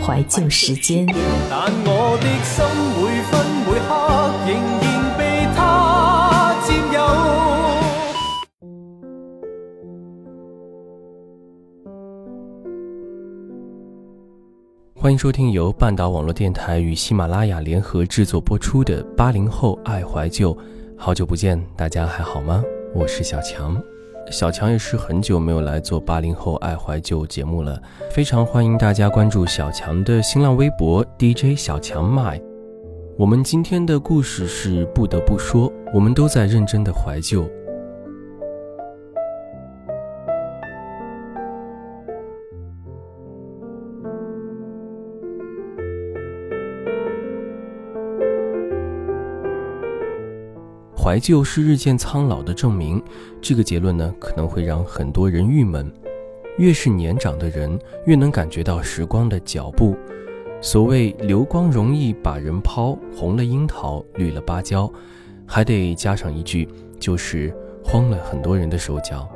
怀旧时间。但我的心每分每刻仍然被他占有。欢迎收听由半岛网络电台与喜马拉雅联合制作播出的《八零后爱怀旧》。好久不见，大家还好吗？我是小强。小强也是很久没有来做八零后爱怀旧节目了，非常欢迎大家关注小强的新浪微博 DJ 小强麦。我们今天的故事是不得不说，我们都在认真的怀旧。怀旧是日渐苍老的证明，这个结论呢可能会让很多人郁闷。越是年长的人，越能感觉到时光的脚步。所谓流光容易把人抛，红了樱桃，绿了芭蕉，还得加上一句，就是慌了很多人的手脚。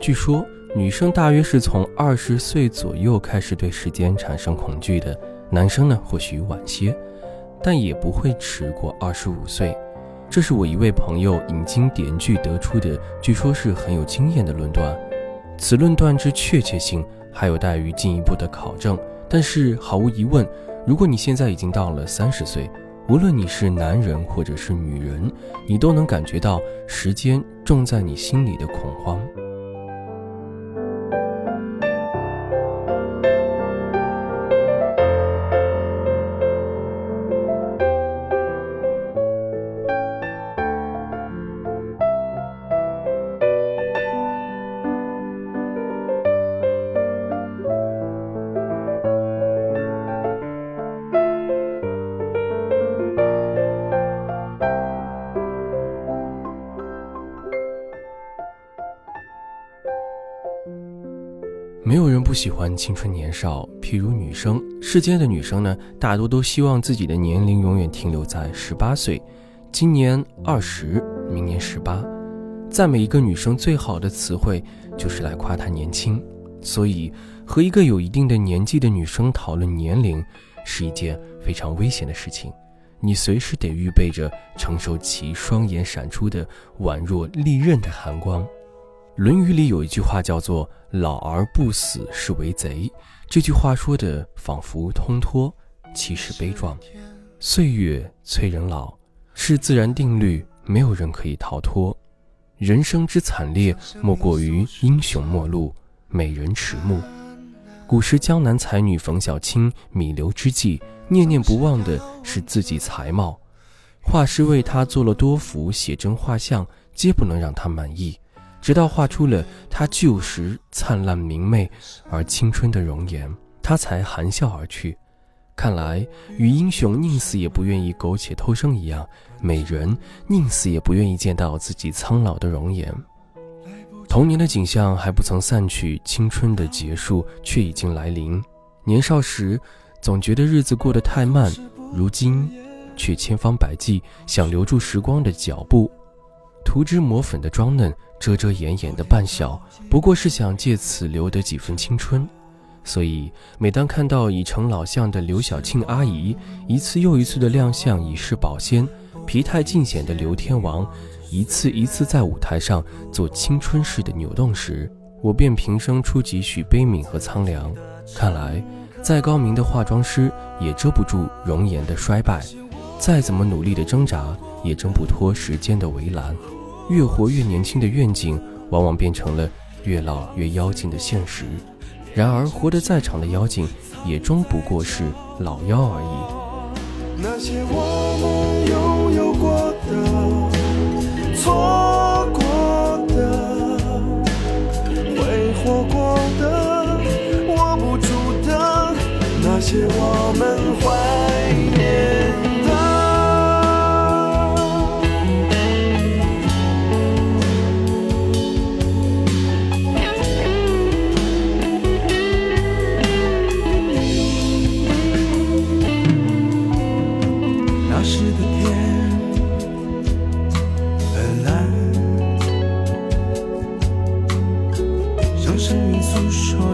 据说。女生大约是从二十岁左右开始对时间产生恐惧的，男生呢或许晚些，但也不会迟过二十五岁。这是我一位朋友引经典句得出的，据说是很有经验的论断。此论断之确切性还有待于进一步的考证。但是毫无疑问，如果你现在已经到了三十岁，无论你是男人或者是女人，你都能感觉到时间种在你心里的恐慌。不喜欢青春年少，譬如女生。世间的女生呢，大多都希望自己的年龄永远停留在十八岁。今年二十，明年十八，赞美一个女生最好的词汇就是来夸她年轻。所以，和一个有一定的年纪的女生讨论年龄，是一件非常危险的事情。你随时得预备着承受其双眼闪出的宛若利刃的寒光。《论语》里有一句话叫做“老而不死是为贼”，这句话说的仿佛通脱，其实悲壮。岁月催人老，是自然定律，没有人可以逃脱。人生之惨烈，莫过于英雄末路，美人迟暮。古时江南才女冯小青弥留之际，念念不忘的是自己才貌，画师为她做了多幅写真画像，皆不能让她满意。直到画出了她旧时灿烂明媚而青春的容颜，她才含笑而去。看来，与英雄宁死也不愿意苟且偷生一样，美人宁死也不愿意见到自己苍老的容颜。童年的景象还不曾散去，青春的结束却已经来临。年少时，总觉得日子过得太慢，如今，却千方百计想留住时光的脚步。涂脂抹粉的装嫩，遮遮掩掩的扮小，不过是想借此留得几分青春。所以，每当看到已成老相的刘晓庆阿姨一次又一次的亮相以示保鲜，疲态尽显的刘天王一次一次在舞台上做青春式的扭动时，我便平生出几许悲悯和苍凉。看来，再高明的化妆师也遮不住容颜的衰败，再怎么努力的挣扎，也挣不脱时间的围栏。越活越年轻的愿景，往往变成了越老越妖精的现实。然而，活得再长的妖精，也终不过是老妖而已。那些我们拥有过的、错过的，活过的、握不住的那些，我们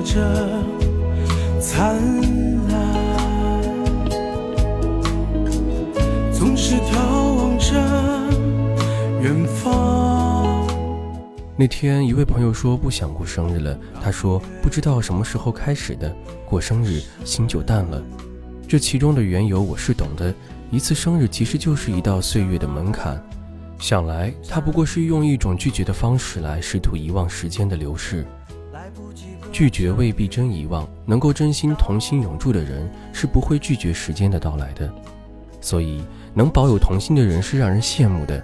着灿烂，总是眺望着远方那天，一位朋友说不想过生日了。他说不知道什么时候开始的，过生日心就淡了。这其中的缘由我是懂的。一次生日其实就是一道岁月的门槛。想来他不过是用一种拒绝的方式来试图遗忘时间的流逝。拒绝未必真遗忘，能够真心童心永驻的人是不会拒绝时间的到来的。所以能保有童心的人是让人羡慕的。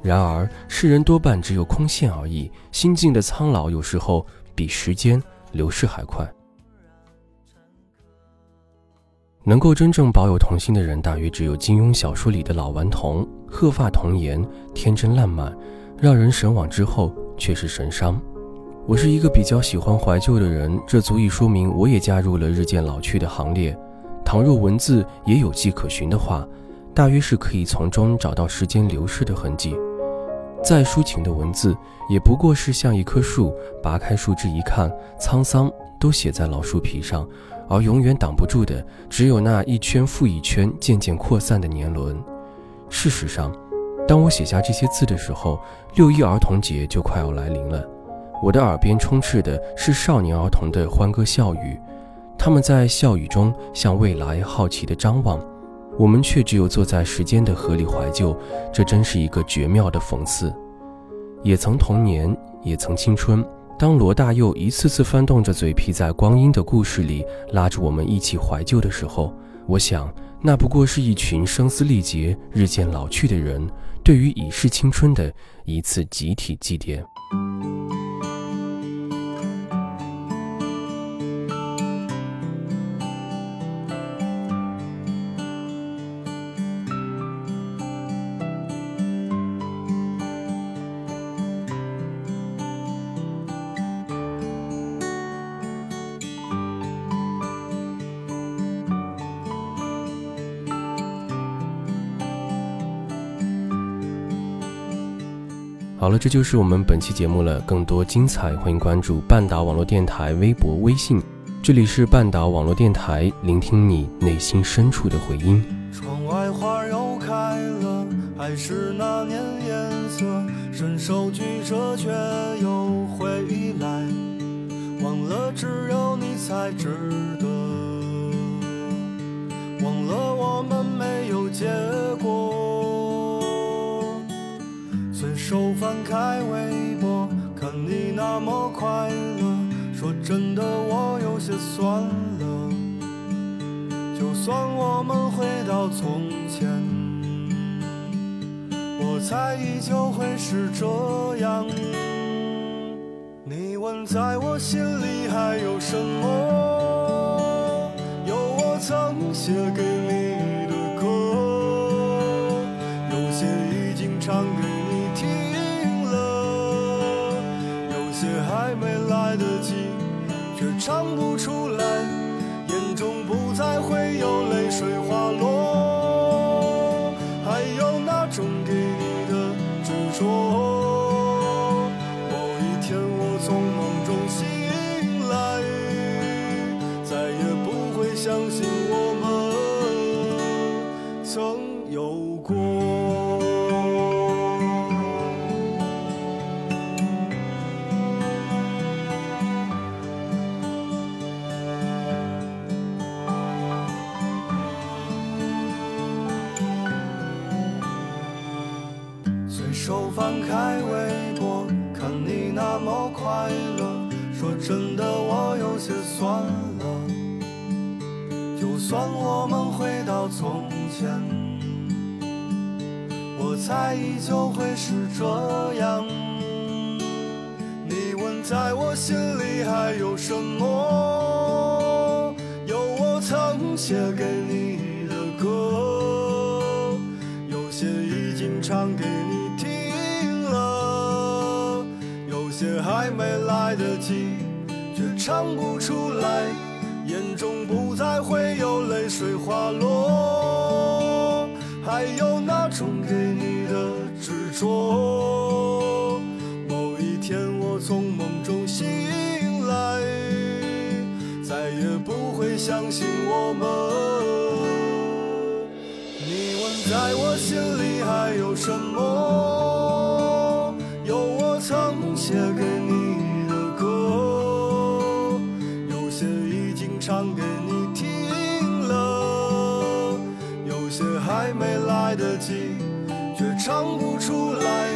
然而，世人多半只有空羡而已，心境的苍老有时候比时间流逝还快。能够真正保有童心的人，大约只有金庸小说里的老顽童，鹤发童颜，天真烂漫，让人神往之后却是神伤。我是一个比较喜欢怀旧的人，这足以说明我也加入了日渐老去的行列。倘若文字也有迹可循的话，大约是可以从中找到时间流逝的痕迹。再抒情的文字，也不过是像一棵树，拔开树枝一看，沧桑都写在老树皮上，而永远挡不住的，只有那一圈复一圈渐渐扩散的年轮。事实上，当我写下这些字的时候，六一儿童节就快要来临了。我的耳边充斥的是少年儿童的欢歌笑语，他们在笑语中向未来好奇地张望。我们却只有坐在时间的河里怀旧，这真是一个绝妙的讽刺。也曾童年，也曾青春。当罗大佑一次次翻动着嘴皮，在光阴的故事里拉着我们一起怀旧的时候，我想，那不过是一群声嘶力竭、日渐老去的人，对于已逝青春的一次集体祭奠。好了，这就是我们本期节目了。更多精彩，欢迎关注半岛网络电台微博、微信。这里是半岛网络电台，聆听你内心深处的回音。窗外花又开了，还是那年颜色，伸手举着却又回来，忘了只有你才值得，忘了我们没有结手翻开微博，看你那么快乐，说真的我有些酸了。就算我们回到从前，我猜依旧会是这样。你问在我心里还有什么？有我曾写给你得及，却唱不出来，眼中不再会有泪水滑落，手翻开微博，看你那么快乐。说真的，我有些酸了。就算我们回到从前，我猜依旧会是这样。你问。在我心里还有什么？有我曾写给你些还没来得及，却唱不出来，眼中不再会有泪水滑落。还有那种给你的执着。某一天我从梦中醒来，再也不会相信我们。你问在我心里还有什么？曾写给你的歌，有些已经唱给你听了，有些还没来得及，却唱不出来，